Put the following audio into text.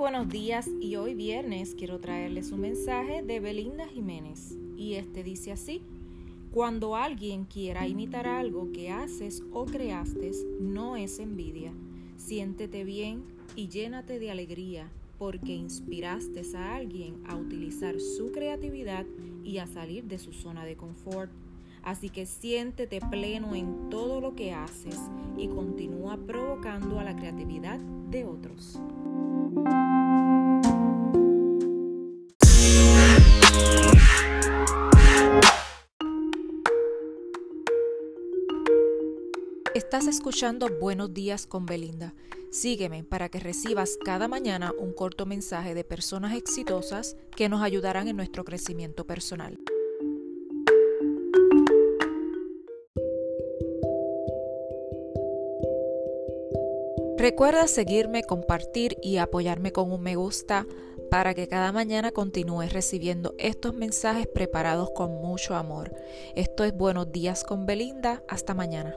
días y hoy viernes quiero traerles un mensaje de Belinda Jiménez y este dice así. Cuando alguien quiera imitar algo que haces o creaste, no es envidia. Siéntete bien y llénate de alegría porque inspiraste a alguien a utilizar su creatividad y a salir de su zona de confort. Así que siéntete pleno en todo lo que haces y continúa provocando a la creatividad de otros. Estás escuchando Buenos días con Belinda. Sígueme para que recibas cada mañana un corto mensaje de personas exitosas que nos ayudarán en nuestro crecimiento personal. Recuerda seguirme, compartir y apoyarme con un me gusta para que cada mañana continúes recibiendo estos mensajes preparados con mucho amor. Esto es Buenos días con Belinda. Hasta mañana.